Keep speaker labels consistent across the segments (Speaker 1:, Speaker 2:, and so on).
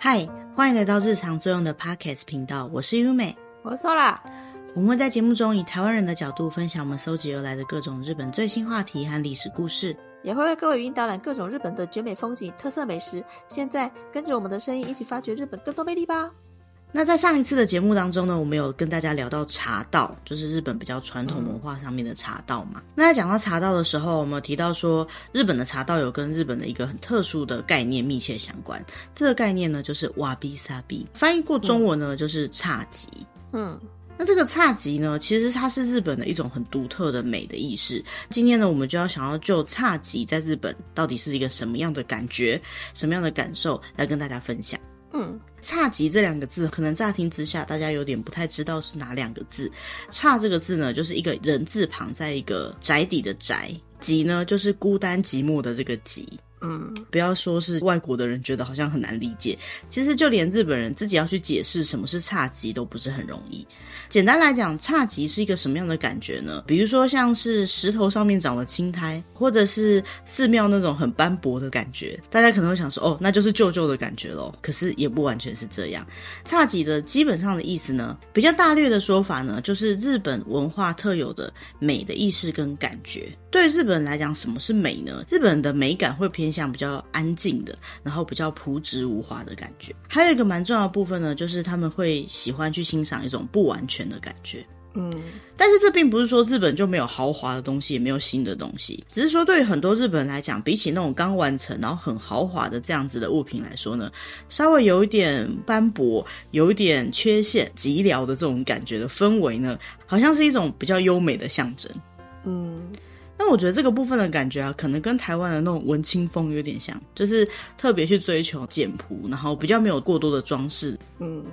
Speaker 1: 嗨，欢迎来到日常作用的 Podcast 频道，我是优美，
Speaker 2: 我是 Sola。
Speaker 1: 我们会在节目中以台湾人的角度分享我们搜集而来的各种日本最新话题和历史故事，
Speaker 2: 也会为各位语音导览各种日本的绝美风景、特色美食。现在跟着我们的声音一起发掘日本更多魅力吧！
Speaker 1: 那在上一次的节目当中呢，我们有跟大家聊到茶道，就是日本比较传统文化上面的茶道嘛。嗯、那在讲到茶道的时候，我们有提到说，日本的茶道有跟日本的一个很特殊的概念密切相关。这个概念呢，就是瓦比萨比，翻译过中文呢，就是侘寂。嗯，那这个侘寂呢，其实它是日本的一种很独特的美的意识。今天呢，我们就要想要就侘寂在日本到底是一个什么样的感觉、什么样的感受，来跟大家分享。嗯，差极这两个字，可能乍听之下，大家有点不太知道是哪两个字。差这个字呢，就是一个人字旁，在一个宅底的宅；极呢，就是孤单寂寞的这个极。嗯，不要说是外国的人觉得好像很难理解，其实就连日本人自己要去解释什么是侘寂都不是很容易。简单来讲，侘寂是一个什么样的感觉呢？比如说像是石头上面长了青苔，或者是寺庙那种很斑驳的感觉，大家可能会想说，哦，那就是旧旧的感觉咯。可是也不完全是这样。侘寂的基本上的意思呢，比较大略的说法呢，就是日本文化特有的美的意识跟感觉。对日本人来讲，什么是美呢？日本人的美感会偏向比较安静的，然后比较朴质无华的感觉。还有一个蛮重要的部分呢，就是他们会喜欢去欣赏一种不完全的感觉。嗯，但是这并不是说日本就没有豪华的东西，也没有新的东西，只是说对于很多日本人来讲，比起那种刚完成然后很豪华的这样子的物品来说呢，稍微有一点斑驳、有一点缺陷、寂寥的这种感觉的氛围呢，好像是一种比较优美的象征。嗯。那我觉得这个部分的感觉啊，可能跟台湾的那种文青风有点像，就是特别去追求简朴，然后比较没有过多的装饰。嗯，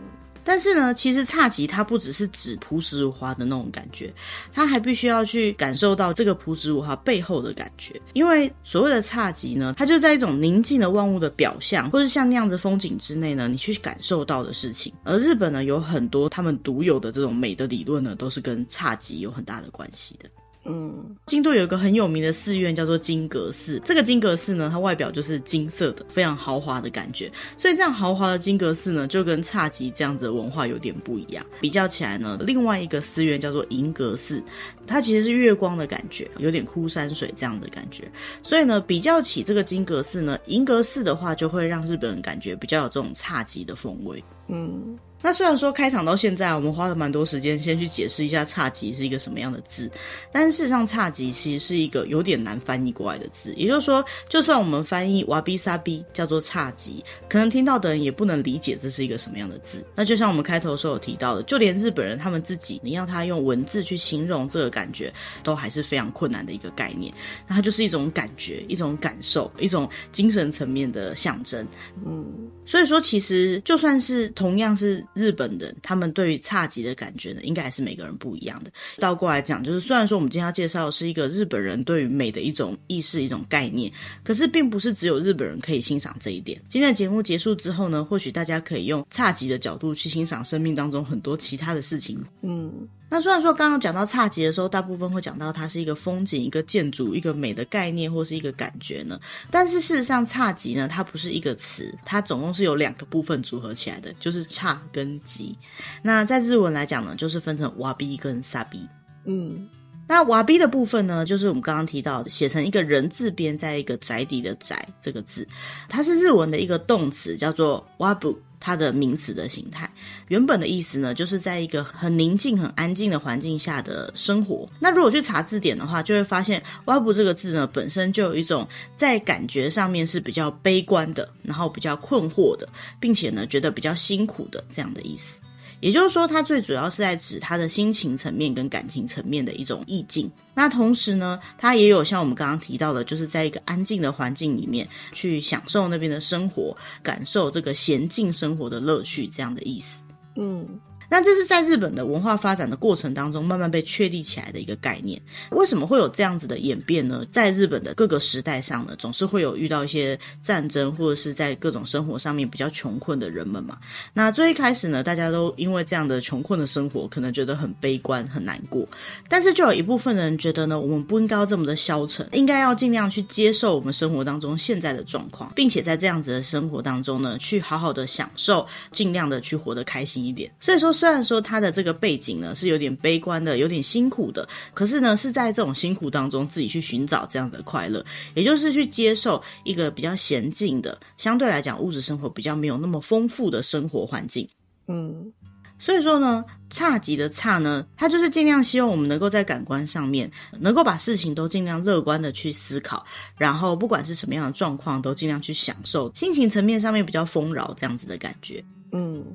Speaker 1: 但是呢，其实侘寂它不只是指朴实无华的那种感觉，它还必须要去感受到这个朴实无华背后的感觉。因为所谓的侘寂呢，它就在一种宁静的万物的表象，或是像那样子风景之内呢，你去感受到的事情。而日本呢，有很多他们独有的这种美的理论呢，都是跟侘寂有很大的关系的。嗯，京都有一个很有名的寺院叫做金阁寺。这个金阁寺呢，它外表就是金色的，非常豪华的感觉。所以这样豪华的金阁寺呢，就跟侘寂这样子的文化有点不一样。比较起来呢，另外一个寺院叫做银阁寺，它其实是月光的感觉，有点枯山水这样的感觉。所以呢，比较起这个金阁寺呢，银阁寺的话，就会让日本人感觉比较有这种侘寂的风味。嗯。那虽然说开场到现在，我们花了蛮多时间先去解释一下侘寂是一个什么样的字，但事实上侘寂其实是一个有点难翻译过来的字。也就是说，就算我们翻译哇比萨比叫做侘寂，可能听到的人也不能理解这是一个什么样的字。那就像我们开头的时候有提到的，就连日本人他们自己，你要他用文字去形容这个感觉，都还是非常困难的一个概念。那它就是一种感觉，一种感受，一种精神层面的象征。嗯，所以说其实就算是同样是。日本人他们对于差级的感觉呢，应该还是每个人不一样的。倒过来讲，就是虽然说我们今天要介绍的是一个日本人对于美的一种意识、一种概念，可是并不是只有日本人可以欣赏这一点。今天的节目结束之后呢，或许大家可以用差级的角度去欣赏生命当中很多其他的事情。嗯。那虽然说刚刚讲到侘寂的时候，大部分会讲到它是一个风景、一个建筑、一个美的概念或是一个感觉呢，但是事实上侘寂呢，它不是一个词，它总共是有两个部分组合起来的，就是差跟寂。那在日文来讲呢，就是分成瓦比跟萨比。嗯，那瓦比的部分呢，就是我们刚刚提到的，写成一个人字边，在一个宅邸的宅这个字，它是日文的一个动词，叫做瓦布。它的名词的形态，原本的意思呢，就是在一个很宁静、很安静的环境下的生活。那如果去查字典的话，就会发现“外部”这个字呢，本身就有一种在感觉上面是比较悲观的，然后比较困惑的，并且呢，觉得比较辛苦的这样的意思。也就是说，它最主要是在指他的心情层面跟感情层面的一种意境。那同时呢，它也有像我们刚刚提到的，就是在一个安静的环境里面去享受那边的生活，感受这个闲静生活的乐趣这样的意思。嗯。那这是在日本的文化发展的过程当中，慢慢被确立起来的一个概念。为什么会有这样子的演变呢？在日本的各个时代上呢，总是会有遇到一些战争，或者是在各种生活上面比较穷困的人们嘛。那最一开始呢，大家都因为这样的穷困的生活，可能觉得很悲观、很难过。但是就有一部分人觉得呢，我们不应该这么的消沉，应该要尽量去接受我们生活当中现在的状况，并且在这样子的生活当中呢，去好好的享受，尽量的去活得开心一点。所以说，虽然说他的这个背景呢是有点悲观的，有点辛苦的，可是呢是在这种辛苦当中自己去寻找这样的快乐，也就是去接受一个比较娴静的，相对来讲物质生活比较没有那么丰富的生活环境。嗯，所以说呢，差级的差呢，他就是尽量希望我们能够在感官上面，能够把事情都尽量乐观的去思考，然后不管是什么样的状况，都尽量去享受，心情层面上面比较丰饶这样子的感觉。
Speaker 2: 嗯，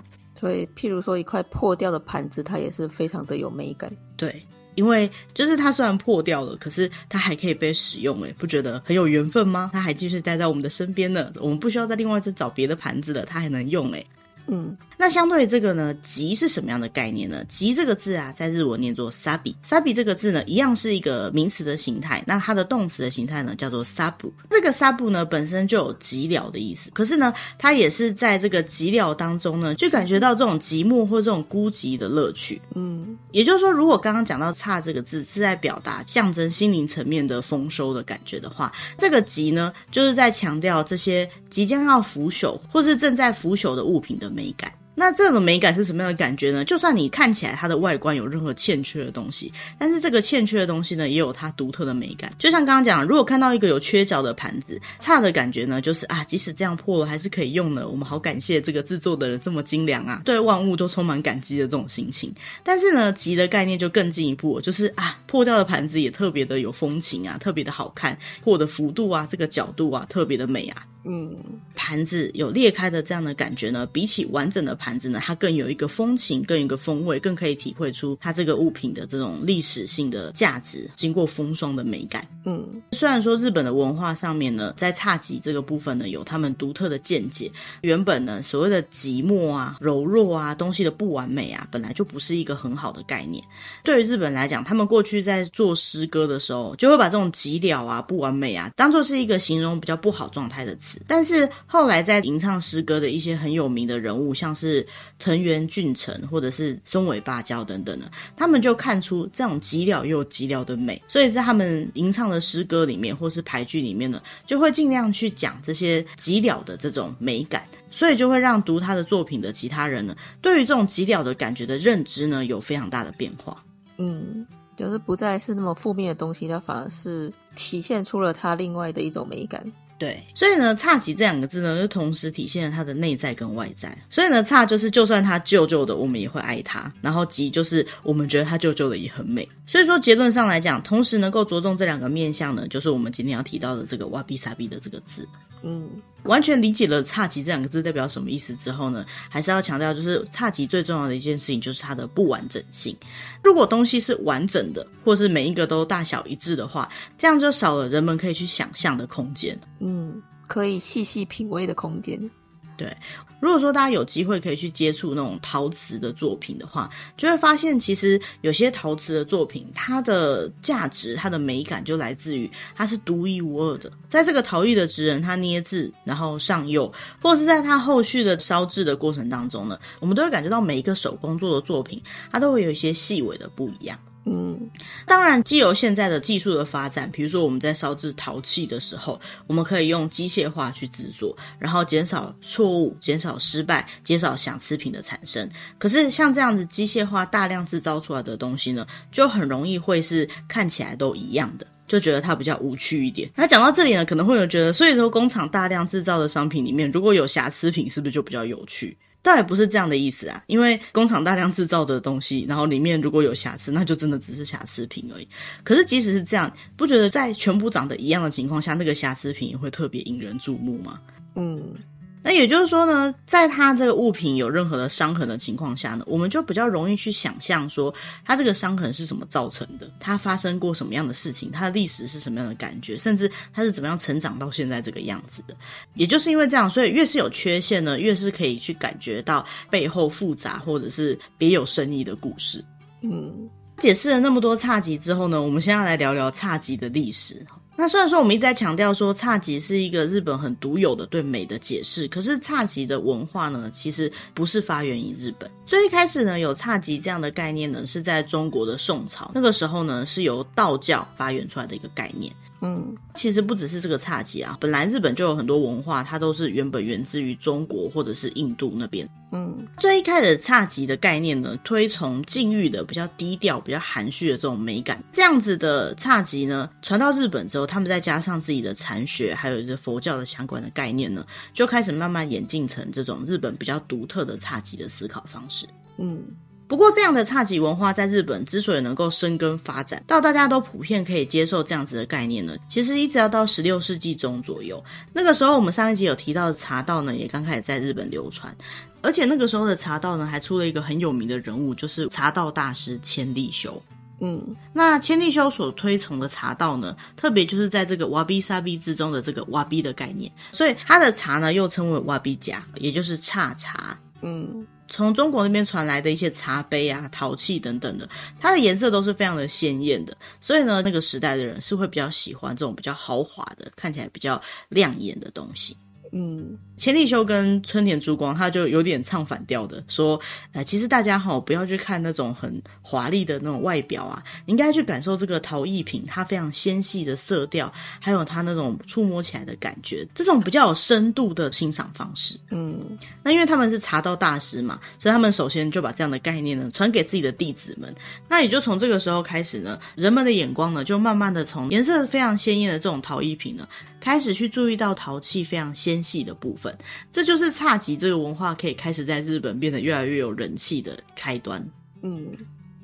Speaker 2: 所以譬如说一块破掉的盘子，它也是非常的有美感。
Speaker 1: 对，因为就是它虽然破掉了，可是它还可以被使用，哎，不觉得很有缘分吗？它还继续待在我们的身边呢，我们不需要再另外再找别的盘子了，它还能用，哎。嗯，那相对于这个呢，吉是什么样的概念呢？吉这个字啊，在日文念作 sabi，sabi 这个字呢，一样是一个名词的形态。那它的动词的形态呢，叫做 sabu。这个 sabu 呢，本身就有寂寥的意思。可是呢，它也是在这个寂寥当中呢，就感觉到这种寂寞或这种孤寂的乐趣。嗯，也就是说，如果刚刚讲到差这个字是在表达象征心灵层面的丰收的感觉的话，这个吉呢，就是在强调这些即将要腐朽或是正在腐朽的物品的。美感，那这种美感是什么样的感觉呢？就算你看起来它的外观有任何欠缺的东西，但是这个欠缺的东西呢，也有它独特的美感。就像刚刚讲，如果看到一个有缺角的盘子，差的感觉呢，就是啊，即使这样破了，还是可以用的。我们好感谢这个制作的人这么精良啊，对万物都充满感激的这种心情。但是呢，急的概念就更进一步，就是啊，破掉的盘子也特别的有风情啊，特别的好看，破的幅度啊，这个角度啊，特别的美啊。嗯，盘子有裂开的这样的感觉呢，比起完整的盘子呢，它更有一个风情，更有一个风味，更可以体会出它这个物品的这种历史性的价值，经过风霜的美感。嗯，虽然说日本的文化上面呢，在侘寂这个部分呢，有他们独特的见解。原本呢，所谓的寂寞啊、柔弱啊、东西的不完美啊，本来就不是一个很好的概念。对于日本来讲，他们过去在做诗歌的时候，就会把这种寂寥啊、不完美啊，当做是一个形容比较不好状态的词。但是后来在吟唱诗歌的一些很有名的人物，像是藤原俊成或者是松尾芭蕉等等的，他们就看出这种极了又极了的美，所以在他们吟唱的诗歌里面或是俳句里面呢，就会尽量去讲这些极了的这种美感，所以就会让读他的作品的其他人呢，对于这种极了的感觉的认知呢，有非常大的变化。嗯，
Speaker 2: 就是不再是那么负面的东西，它反而是体现出了它另外的一种美感。
Speaker 1: 对，所以呢，差极这两个字呢，就同时体现了他的内在跟外在。所以呢，差就是就算他旧旧的，我们也会爱他；然后极就是我们觉得他旧旧的也很美。所以说结论上来讲，同时能够着重这两个面相呢，就是我们今天要提到的这个哇比萨比的这个字。嗯。完全理解了“差集”这两个字代表什么意思之后呢，还是要强调，就是差集最重要的一件事情就是它的不完整性。如果东西是完整的，或是每一个都大小一致的话，这样就少了人们可以去想象的空间。
Speaker 2: 嗯，可以细细品味的空间。
Speaker 1: 对，如果说大家有机会可以去接触那种陶瓷的作品的话，就会发现其实有些陶瓷的作品，它的价值、它的美感就来自于它是独一无二的。在这个陶艺的职人他捏制，然后上釉，或是在他后续的烧制的过程当中呢，我们都会感觉到每一个手工做的作品，它都会有一些细微的不一样。嗯，当然，既有现在的技术的发展，比如说我们在烧制陶器的时候，我们可以用机械化去制作，然后减少错误、减少失败、减少瑕疵品的产生。可是像这样子机械化大量制造出来的东西呢，就很容易会是看起来都一样的，就觉得它比较无趣一点。那讲到这里呢，可能会有觉得，所以说工厂大量制造的商品里面，如果有瑕疵品，是不是就比较有趣？倒也不是这样的意思啊，因为工厂大量制造的东西，然后里面如果有瑕疵，那就真的只是瑕疵品而已。可是即使是这样，不觉得在全部长得一样的情况下，那个瑕疵品也会特别引人注目吗？嗯，那也就是说呢，在它这个物品有任何的伤痕的情况下呢，我们就比较容易去想象说，它这个伤痕是什么造成的，它发生过什么样的事情，它的历史是什么样的感觉，甚至它是怎么样成长到现在这个样子的。也就是因为这样，所以越是有缺陷呢，越是可以去感觉到背后复杂或者是别有深意的故事。嗯，解释了那么多侘寂之后呢，我们现在来聊聊侘寂的历史。那虽然说我们一直在强调说侘寂是一个日本很独有的对美的解释，可是侘寂的文化呢，其实不是发源于日本。最一开始呢，有侘寂这样的概念呢，是在中国的宋朝，那个时候呢，是由道教发源出来的一个概念。嗯，其实不只是这个侘寂啊，本来日本就有很多文化，它都是原本源自于中国或者是印度那边。嗯，最一开始侘寂的概念呢，推崇禁欲的比较低调、比较含蓄的这种美感。这样子的侘寂呢，传到日本之后，他们再加上自己的禅学，还有一个佛教的相关的概念呢，就开始慢慢演进成这种日本比较独特的侘寂的思考方式。嗯。不过，这样的侘寂文化在日本之所以能够生根发展，到大家都普遍可以接受这样子的概念呢，其实一直要到十六世纪中左右。那个时候，我们上一集有提到的茶道呢，也刚开始在日本流传。而且那个时候的茶道呢，还出了一个很有名的人物，就是茶道大师千利休。嗯，那千利休所推崇的茶道呢，特别就是在这个瓦比沙比之中的这个瓦比的概念，所以他的茶呢又称为瓦比甲，也就是差茶。嗯。从中国那边传来的一些茶杯啊、陶器等等的，它的颜色都是非常的鲜艳的，所以呢，那个时代的人是会比较喜欢这种比较豪华的、看起来比较亮眼的东西。嗯。千利休跟春田珠光，他就有点唱反调的说，呃，其实大家哈不要去看那种很华丽的那种外表啊，应该去感受这个陶艺品它非常纤细的色调，还有它那种触摸起来的感觉，这种比较有深度的欣赏方式。嗯，那因为他们是茶道大师嘛，所以他们首先就把这样的概念呢传给自己的弟子们。那也就从这个时候开始呢，人们的眼光呢就慢慢的从颜色非常鲜艳的这种陶艺品呢，开始去注意到陶器非常纤细的部分。这就是差级这个文化可以开始在日本变得越来越有人气的开端。嗯。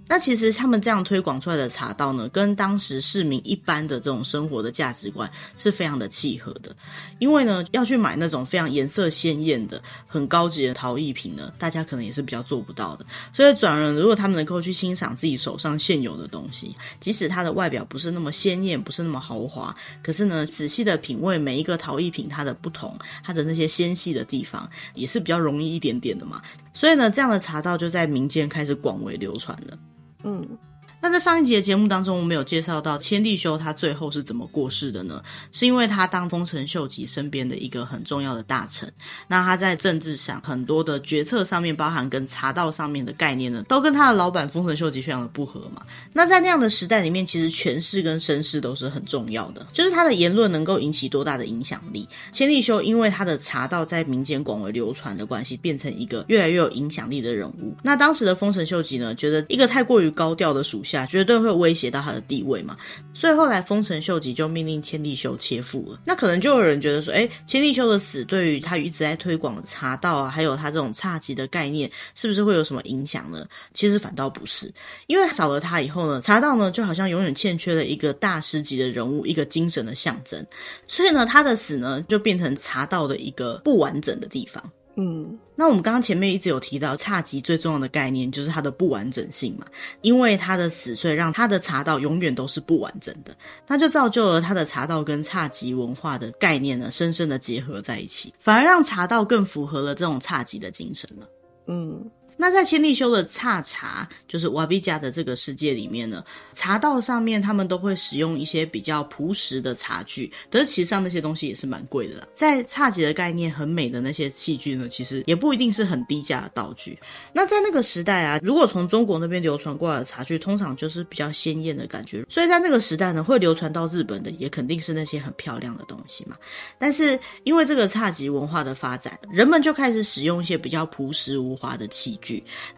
Speaker 1: 那其实他们这样推广出来的茶道呢，跟当时市民一般的这种生活的价值观是非常的契合的。因为呢，要去买那种非常颜色鲜艳的、很高级的陶艺品呢，大家可能也是比较做不到的。所以转而，如果他们能够去欣赏自己手上现有的东西，即使它的外表不是那么鲜艳，不是那么豪华，可是呢，仔细的品味每一个陶艺品它的不同，它的那些纤细的地方，也是比较容易一点点的嘛。所以呢，这样的茶道就在民间开始广为流传了。嗯。那在上一集的节目当中，我们有介绍到千利休他最后是怎么过世的呢？是因为他当丰臣秀吉身边的一个很重要的大臣，那他在政治上很多的决策上面，包含跟茶道上面的概念呢，都跟他的老板丰臣秀吉非常的不合嘛。那在那样的时代里面，其实权势跟声势都是很重要的，就是他的言论能够引起多大的影响力。千利休因为他的茶道在民间广为流传的关系，变成一个越来越有影响力的人物。那当时的丰臣秀吉呢，觉得一个太过于高调的属下。绝对会威胁到他的地位嘛，所以后来丰臣秀吉就命令千利休切腹了。那可能就有人觉得说，哎，千利休的死对于他一直在推广的茶道啊，还有他这种差级的概念，是不是会有什么影响呢？其实反倒不是，因为少了他以后呢，茶道呢就好像永远欠缺了一个大师级的人物，一个精神的象征。所以呢，他的死呢就变成茶道的一个不完整的地方。嗯。那我们刚刚前面一直有提到，侘寂最重要的概念就是它的不完整性嘛，因为它的死，所以让它的茶道永远都是不完整的，那就造就了他的茶道跟侘寂文化的概念呢，深深的结合在一起，反而让茶道更符合了这种侘寂的精神了。嗯。那在千利休的茶茶，就是瓦比加的这个世界里面呢，茶道上面他们都会使用一些比较朴实的茶具，可是其实上那些东西也是蛮贵的啦。在侘寂的概念很美的那些器具呢，其实也不一定是很低价的道具。那在那个时代啊，如果从中国那边流传过来的茶具，通常就是比较鲜艳的感觉，所以在那个时代呢，会流传到日本的也肯定是那些很漂亮的东西嘛。但是因为这个侘寂文化的发展，人们就开始使用一些比较朴实无华的器具。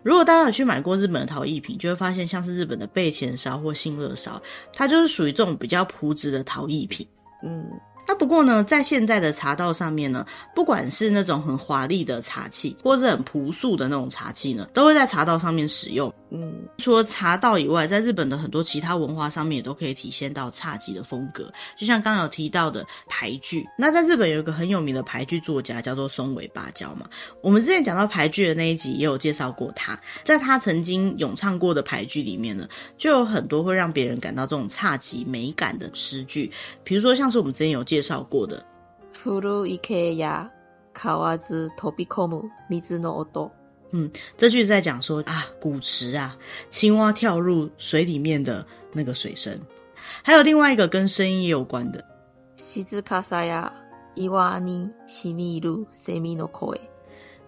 Speaker 1: 如果大家有去买过日本的陶艺品，就会发现像是日本的备前烧或信乐烧，它就是属于这种比较朴质的陶艺品。嗯，那不过呢，在现在的茶道上面呢，不管是那种很华丽的茶器，或是很朴素的那种茶器呢，都会在茶道上面使用。
Speaker 2: 嗯，
Speaker 1: 除了茶道以外，在日本的很多其他文化上面也都可以体现到侘寂的风格。就像刚刚有提到的牌剧，那在日本有一个很有名的牌剧作家叫做松尾芭蕉嘛。我们之前讲到牌剧的那一集也有介绍过他，在他曾经咏唱过的牌剧里面呢，就有很多会让别人感到这种侘寂美感的诗句，比如说像是我们之前有介绍过的“古池や川ず飞び込む水の音”。嗯，这句是在讲说啊，古池啊，青蛙跳入水里面的那个水声。还有另外一个跟声音也有关的，静かさや岩に染みる蝉の声，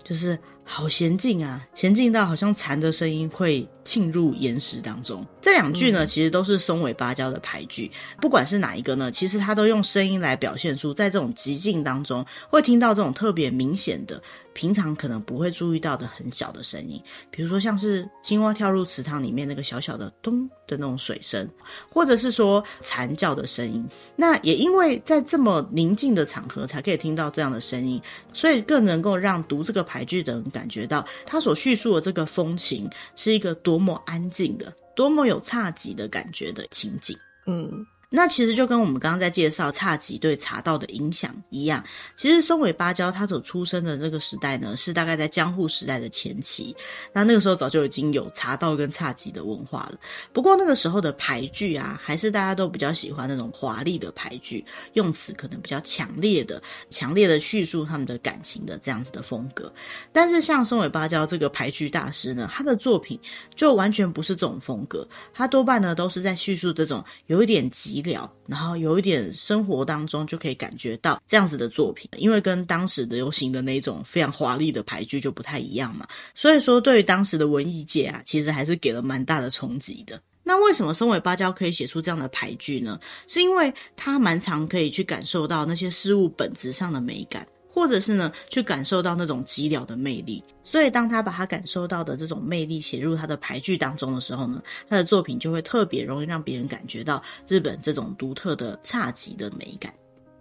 Speaker 1: 就是 好娴静啊，娴静到好像蝉的声音会沁入岩石当中。这两句呢，其实都是松尾芭蕉的俳句。不管是哪一个呢，其实他都用声音来表现出，在这种极静当中，会听到这种特别明显的。平常可能不会注意到的很小的声音，比如说像是青蛙跳入池塘里面那个小小的咚的那种水声，或者是说蝉叫的声音。那也因为在这么宁静的场合才可以听到这样的声音，所以更能够让读这个俳句的人感感觉到他所叙述的这个风情是一个多么安静的、多么有侘寂的感觉的情景。嗯。那其实就跟我们刚刚在介绍侘寂对茶道的影响一样，其实松尾芭蕉他所出生的这个时代呢，是大概在江户时代的前期。那那个时候早就已经有茶道跟侘寂的文化了。不过那个时候的俳句啊，还是大家都比较喜欢那种华丽的俳句，用词可能比较强烈的、强烈的叙述他们的感情的这样子的风格。但是像松尾芭蕉这个俳句大师呢，他的作品就完全不是这种风格，他多半呢都是在叙述这种有一点急急。然后有一点生活当中就可以感觉到这样子的作品，因为跟当时的流行的那种非常华丽的牌剧就不太一样嘛，所以说对于当时的文艺界啊，其实还是给了蛮大的冲击的。那为什么松尾芭蕉可以写出这样的牌剧呢？是因为他蛮常可以去感受到那些事物本质上的美感。或者是呢，去感受到那种寂寥的魅力。所以，当他把他感受到的这种魅力写入他的排剧当中的时候呢，他的作品就会特别容易让别人感觉到日本这种独特的侘寂的美感。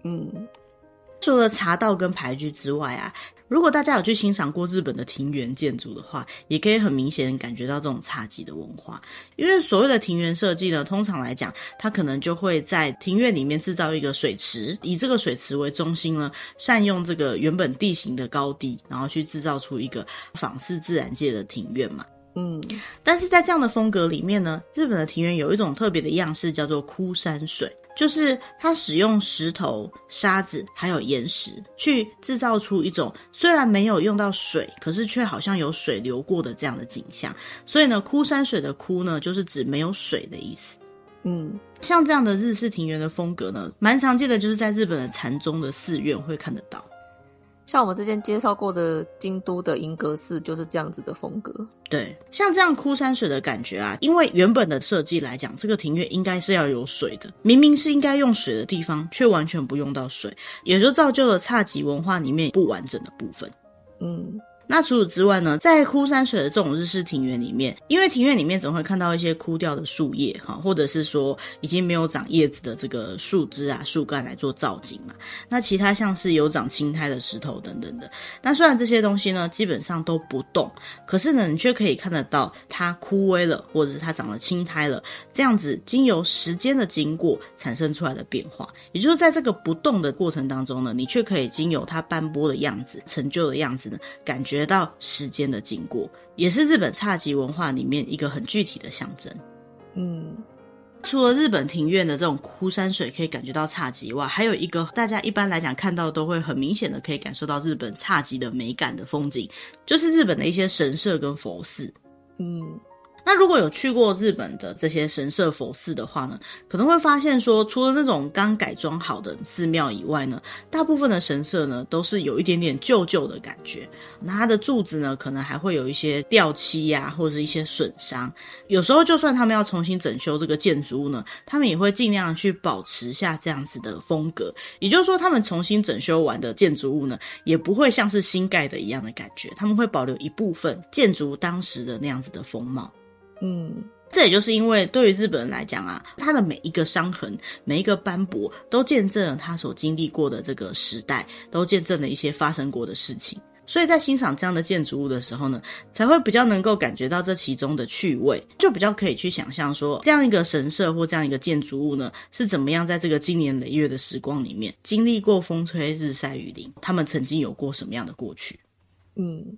Speaker 1: 嗯，除了茶道跟俳句之外啊。如果大家有去欣赏过日本的庭园建筑的话，也可以很明显感觉到这种侘寂的文化。因为所谓的庭园设计呢，通常来讲，它可能就会在庭院里面制造一个水池，以这个水池为中心呢，善用这个原本地形的高低，然后去制造出一个仿似自然界的庭院嘛。嗯，但是在这样的风格里面呢，日本的庭园有一种特别的样式，叫做枯山水。就是它使用石头、沙子还有岩石去制造出一种虽然没有用到水，可是却好像有水流过的这样的景象。所以呢，枯山水的“枯”呢，就是指没有水的意思。嗯，像这样的日式庭园的风格呢，蛮常见的，就是在日本的禅宗的寺院会看得到。
Speaker 2: 像我们之前介绍过的京都的银阁寺就是这样子的风格。
Speaker 1: 对，像这样枯山水的感觉啊，因为原本的设计来讲，这个庭院应该是要有水的，明明是应该用水的地方，却完全不用到水，也就造就了侘寂文化里面不完整的部分。嗯。那除此之外呢，在枯山水的这种日式庭园里面，因为庭院里面总会看到一些枯掉的树叶哈，或者是说已经没有长叶子的这个树枝啊、树干来做造景嘛。那其他像是有长青苔的石头等等的，那虽然这些东西呢基本上都不动，可是呢你却可以看得到它枯萎了，或者是它长了青苔了，这样子经由时间的经过产生出来的变化。也就是在这个不动的过程当中呢，你却可以经由它斑驳的样子、成就的样子呢，感觉。得到时间的经过，也是日本侘寂文化里面一个很具体的象征。嗯，除了日本庭院的这种枯山水可以感觉到侘寂外，还有一个大家一般来讲看到都会很明显的可以感受到日本侘寂的美感的风景，就是日本的一些神社跟佛寺。嗯。那如果有去过日本的这些神社佛寺的话呢，可能会发现说，除了那种刚改装好的寺庙以外呢，大部分的神社呢都是有一点点旧旧的感觉。那它的柱子呢，可能还会有一些掉漆呀，或者是一些损伤。有时候就算他们要重新整修这个建筑物呢，他们也会尽量去保持下这样子的风格。也就是说，他们重新整修完的建筑物呢，也不会像是新盖的一样的感觉，他们会保留一部分建筑当时的那样子的风貌。嗯，这也就是因为对于日本人来讲啊，他的每一个伤痕、每一个斑驳，都见证了他所经历过的这个时代，都见证了一些发生过的事情。所以在欣赏这样的建筑物的时候呢，才会比较能够感觉到这其中的趣味，就比较可以去想象说，这样一个神社或这样一个建筑物呢，是怎么样在这个经年累月的时光里面，经历过风吹日晒雨淋，他们曾经有过什么样的过去？
Speaker 2: 嗯，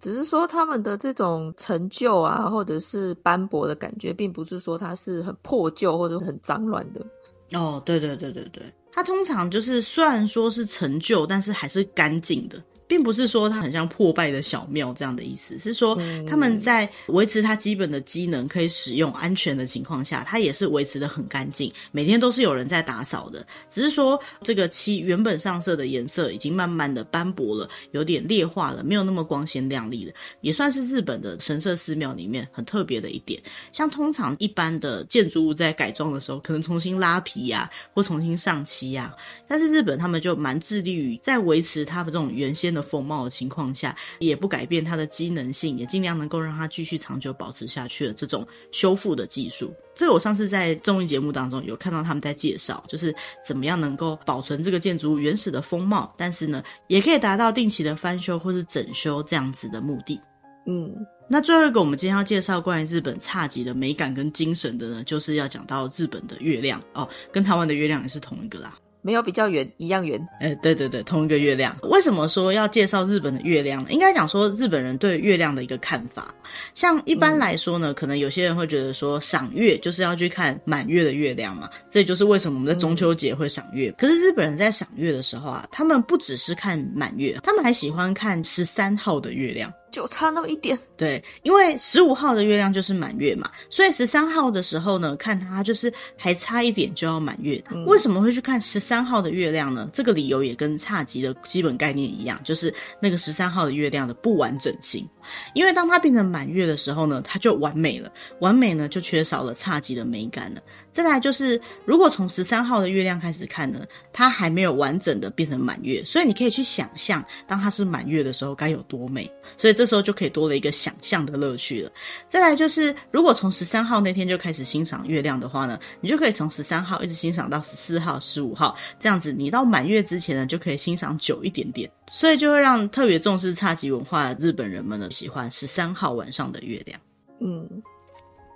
Speaker 2: 只是说他们的这种陈旧啊，或者是斑驳的感觉，并不是说它是很破旧或者很脏乱的。
Speaker 1: 哦，对对对对对，它通常就是虽然说是陈旧，但是还是干净的。并不是说它很像破败的小庙这样的意思，是说他们在维持它基本的机能可以使用安全的情况下，它也是维持的很干净，每天都是有人在打扫的。只是说这个漆原本上色的颜色已经慢慢的斑驳了，有点劣化了，没有那么光鲜亮丽了，也算是日本的神社寺庙里面很特别的一点。像通常一般的建筑物在改装的时候，可能重新拉皮呀、啊，或重新上漆呀、啊，但是日本他们就蛮致力于在维持它的这种原先的。风貌的情况下，也不改变它的机能性，也尽量能够让它继续长久保持下去的这种修复的技术。这个我上次在综艺节目当中有看到他们在介绍，就是怎么样能够保存这个建筑物原始的风貌，但是呢，也可以达到定期的翻修或是整修这样子的目的。
Speaker 2: 嗯，
Speaker 1: 那最后一个我们今天要介绍关于日本侘寂的美感跟精神的呢，就是要讲到日本的月亮哦，跟台湾的月亮也是同一个啦。
Speaker 2: 没有比较圆，一样圆。
Speaker 1: 哎、对对对，同一个月亮。为什么说要介绍日本的月亮呢？应该讲说日本人对月亮的一个看法。像一般来说呢，可能有些人会觉得说赏月就是要去看满月的月亮嘛，这就是为什么我们在中秋节会赏月。可是日本人在赏月的时候啊，他们不只是看满月，他们还喜欢看十三号的月亮。
Speaker 2: 就差那么一点，
Speaker 1: 对，因为十五号的月亮就是满月嘛，所以十三号的时候呢，看它就是还差一点就要满月。嗯、为什么会去看十三号的月亮呢？这个理由也跟差级的基本概念一样，就是那个十三号的月亮的不完整性。因为当它变成满月的时候呢，它就完美了，完美呢就缺少了差级的美感了。再来就是，如果从十三号的月亮开始看呢，它还没有完整的变成满月，所以你可以去想象，当它是满月的时候该有多美。所以这时候就可以多了一个想象的乐趣了。再来就是，如果从十三号那天就开始欣赏月亮的话呢，你就可以从十三号一直欣赏到十四号、十五号，这样子你到满月之前呢，就可以欣赏久一点点。所以就会让特别重视差级文化的日本人们呢，喜欢十三号晚上的月亮。
Speaker 2: 嗯。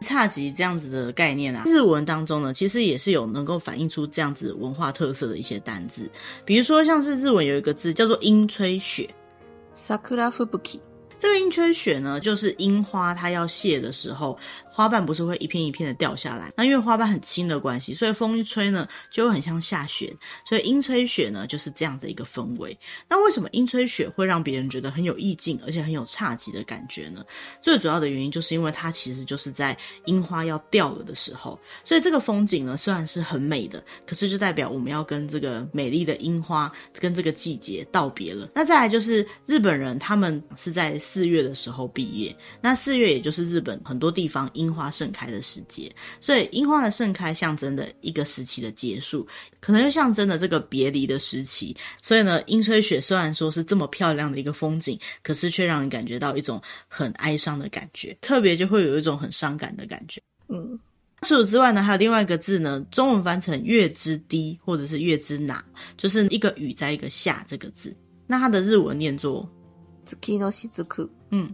Speaker 1: 差级这样子的概念啊，日文当中呢，其实也是有能够反映出这样子文化特色的一些单字，比如说像是日文有一个字叫做樱吹雪
Speaker 2: ，sakura fubuki。
Speaker 1: 这个樱吹雪呢，就是樱花它要谢的时候，花瓣不是会一片一片的掉下来？那因为花瓣很轻的关系，所以风一吹呢，就会很像下雪。所以樱吹雪呢，就是这样的一个氛围。那为什么樱吹雪会让别人觉得很有意境，而且很有侘寂的感觉呢？最主要的原因就是因为它其实就是在樱花要掉了的时候，所以这个风景呢，虽然是很美的，可是就代表我们要跟这个美丽的樱花跟这个季节道别了。那再来就是日本人，他们是在。四月的时候毕业，那四月也就是日本很多地方樱花盛开的时节，所以樱花的盛开象征的一个时期的结束，可能又象征了这个别离的时期。所以呢，樱吹雪虽然说是这么漂亮的一个风景，可是却让人感觉到一种很哀伤的感觉，特别就会有一种很伤感的感觉。
Speaker 2: 嗯，
Speaker 1: 除此之外呢，还有另外一个字呢，中文翻成月之低或者是月之哪，就是一个雨在一个下这个字，那它的日文念作。
Speaker 2: Zuki no s h i z u k u
Speaker 1: 嗯，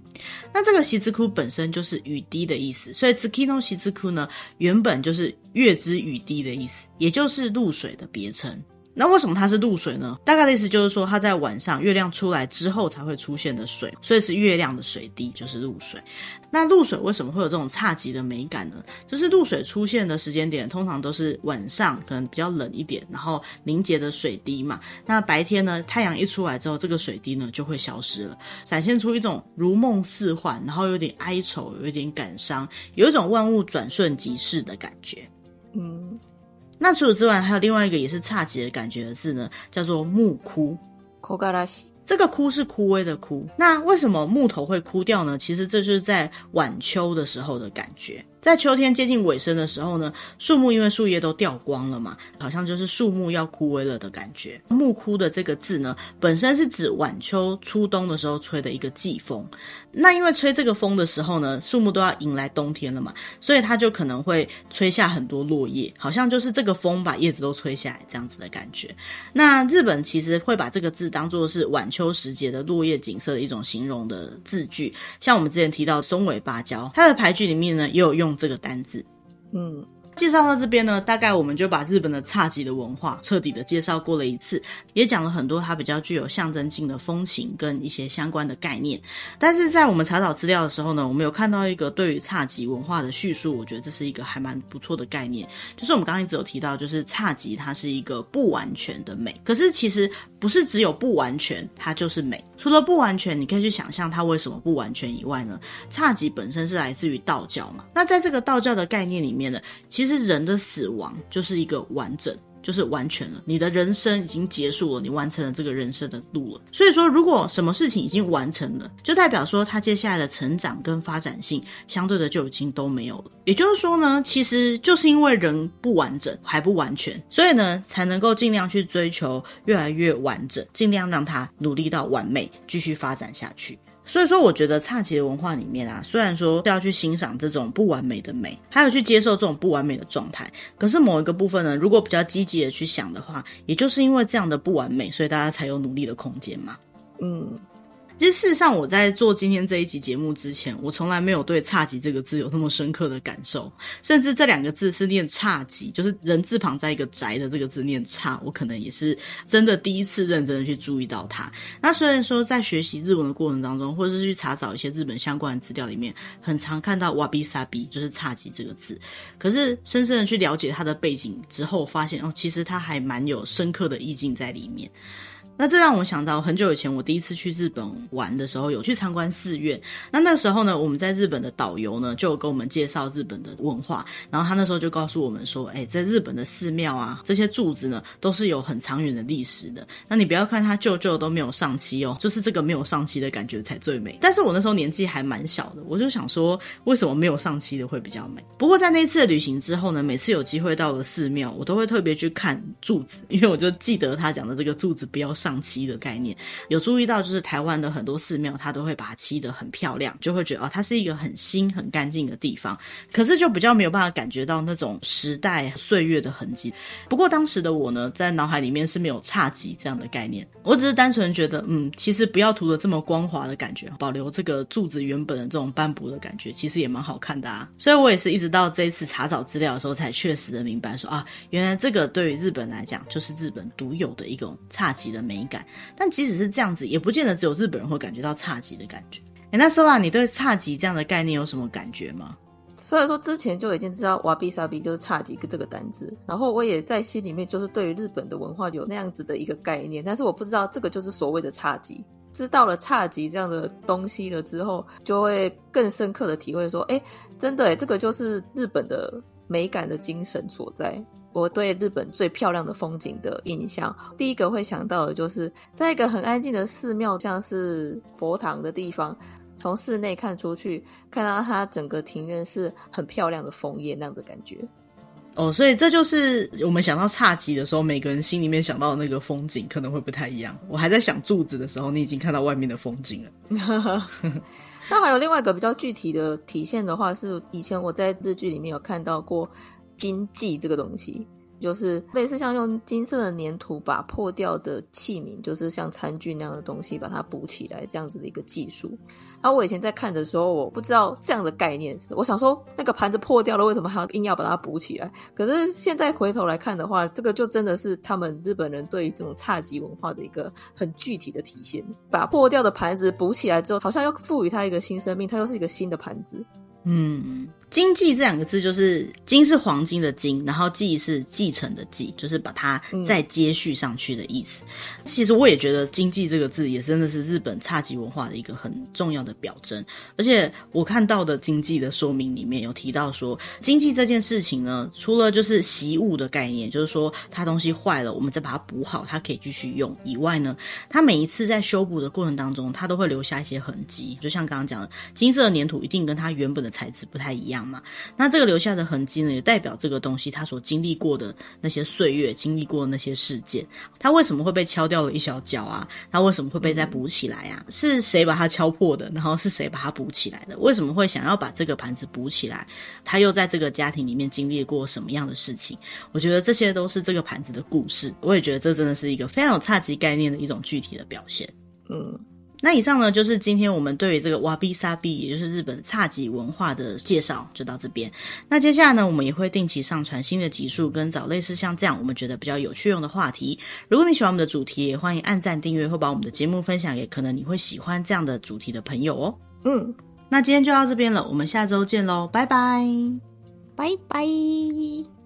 Speaker 1: 那这个 s h i z u k u 本身就是雨滴的意思，所以 zuki no s h i z u k u 呢，原本就是月之雨滴的意思，也就是露水的别称。那为什么它是露水呢？大概的意思就是说，它在晚上月亮出来之后才会出现的水，所以是月亮的水滴，就是露水。那露水为什么会有这种侘寂的美感呢？就是露水出现的时间点通常都是晚上，可能比较冷一点，然后凝结的水滴嘛。那白天呢，太阳一出来之后，这个水滴呢就会消失了，展现出一种如梦似幻，然后有点哀愁，有一点感伤，有一种万物转瞬即逝的感觉。
Speaker 2: 嗯。
Speaker 1: 那除此之外，还有另外一个也是差级的感觉的字呢，叫做木枯。这个枯是枯萎的枯。那为什么木头会枯掉呢？其实这就是在晚秋的时候的感觉。在秋天接近尾声的时候呢，树木因为树叶都掉光了嘛，好像就是树木要枯萎了的感觉。木枯的这个字呢，本身是指晚秋初冬的时候吹的一个季风。那因为吹这个风的时候呢，树木都要迎来冬天了嘛，所以它就可能会吹下很多落叶，好像就是这个风把叶子都吹下来这样子的感觉。那日本其实会把这个字当作是晚秋时节的落叶景色的一种形容的字句，像我们之前提到松尾芭蕉，它的俳句里面呢也有用。这个单子，嗯。介绍到这边呢，大概我们就把日本的侘寂的文化彻底的介绍过了一次，也讲了很多它比较具有象征性的风情跟一些相关的概念。但是在我们查找资料的时候呢，我们有看到一个对于侘寂文化的叙述，我觉得这是一个还蛮不错的概念。就是我们刚刚一直有提到，就是侘寂它是一个不完全的美，可是其实不是只有不完全它就是美。除了不完全，你可以去想象它为什么不完全以外呢？侘寂本身是来自于道教嘛，那在这个道教的概念里面呢，其实人的死亡就是一个完整，就是完全了。你的人生已经结束了，你完成了这个人生的路了。所以说，如果什么事情已经完成了，就代表说他接下来的成长跟发展性相对的就已经都没有了。也就是说呢，其实就是因为人不完整还不完全，所以呢才能够尽量去追求越来越完整，尽量让他努力到完美，继续发展下去。所以说，我觉得侘寂的文化里面啊，虽然说要去欣赏这种不完美的美，还有去接受这种不完美的状态，可是某一个部分呢，如果比较积极的去想的话，也就是因为这样的不完美，所以大家才有努力的空间嘛。嗯。其实事实上，我在做今天这一集节目之前，我从来没有对“差级”这个字有那么深刻的感受，甚至这两个字是念“差级”，就是人字旁在一个宅的这个字念“差”，我可能也是真的第一次认真的去注意到它。那虽然说在学习日文的过程当中，或者是去查找一些日本相关的资料里面，很常看到 “wabi sabi”，就是“差级”这个字，可是深深的去了解它的背景之后，发现哦，其实它还蛮有深刻的意境在里面。那这让我想到很久以前，我第一次去日本玩的时候，有去参观寺院。那那时候呢，我们在日本的导游呢，就有跟我们介绍日本的文化。然后他那时候就告诉我们说：“哎，在日本的寺庙啊，这些柱子呢，都是有很长远的历史的。那你不要看它旧旧都没有上漆哦，就是这个没有上漆的感觉才最美。”但是我那时候年纪还蛮小的，我就想说，为什么没有上漆的会比较美？不过在那一次的旅行之后呢，每次有机会到了寺庙，我都会特别去看柱子，因为我就记得他讲的这个柱子不要上。上漆的概念，有注意到，就是台湾的很多寺庙，它都会把它漆得很漂亮，就会觉得哦，它是一个很新、很干净的地方。可是就比较没有办法感觉到那种时代岁月的痕迹。不过当时的我呢，在脑海里面是没有侘寂这样的概念，我只是单纯觉得，嗯，其实不要涂得这么光滑的感觉，保留这个柱子原本的这种斑驳的感觉，其实也蛮好看的啊。所以我也是一直到这一次查找资料的时候，才确实的明白说啊，原来这个对于日本来讲，就是日本独有的一种侘寂的美。美感，但即使是这样子，也不见得只有日本人会感觉到差级的感觉。哎，那 Sola，你对差级这样的概念有什么感觉吗？
Speaker 2: 所以说之前就已经知道 wabi sabi 就是差级这个单字，然后我也在心里面就是对于日本的文化有那样子的一个概念，但是我不知道这个就是所谓的差级。知道了差级这样的东西了之后，就会更深刻的体会说，哎，真的哎，这个就是日本的美感的精神所在。我对日本最漂亮的风景的印象，第一个会想到的就是在一个很安静的寺庙，像是佛堂的地方，从室内看出去，看到它整个庭院是很漂亮的枫叶那样的感觉。
Speaker 1: 哦，所以这就是我们想到侘寂的时候，每个人心里面想到的那个风景可能会不太一样。我还在想柱子的时候，你已经看到外面的风景了。
Speaker 2: 那还有另外一个比较具体的体现的话，是以前我在日剧里面有看到过。金继这个东西，就是类似像用金色的粘土把破掉的器皿，就是像餐具那样的东西，把它补起来，这样子的一个技术。然后我以前在看的时候，我不知道这样的概念是，我想说那个盘子破掉了，为什么还要硬要把它补起来？可是现在回头来看的话，这个就真的是他们日本人对于这种侘寂文化的一个很具体的体现。把破掉的盘子补起来之后，好像又赋予它一个新生命，它又是一个新的盘子。
Speaker 1: 嗯，金继这两个字就是金是黄金的金，然后继是继承的继，就是把它再接续上去的意思。其实我也觉得金继这个字也真的是日本差级文化的一个很重要的表征。而且我看到的经济的说明里面有提到说，经济这件事情呢，除了就是习物的概念，就是说它东西坏了，我们再把它补好，它可以继续用以外呢，它每一次在修补的过程当中，它都会留下一些痕迹。就像刚刚讲的，金色的粘土一定跟它原本的材质不太一样嘛。那这个留下的痕迹呢，也代表这个东西它所经历过的那些岁月，经历过的那些事件。它为什么会被敲掉了一小角啊？它为什么会被再补起来啊？是谁把它敲破的？然后是谁把它补起来的？为什么会想要把这个盘子补起来？他又在这个家庭里面经历过什么样的事情？我觉得这些都是这个盘子的故事。我也觉得这真的是一个非常有侘寂概念的一种具体的表现。嗯。那以上呢，就是今天我们对于这个瓦比萨比，也就是日本侘寂文化的介绍，就到这边。那接下来呢，我们也会定期上传新的集数，跟找类似像这样我们觉得比较有趣用的话题。如果你喜欢我们的主题，也欢迎按赞、订阅或把我们的节目分享给可能你会喜欢这样的主题的朋友哦。嗯，那今天就到这边了，我们下周见喽，拜拜，
Speaker 2: 拜拜。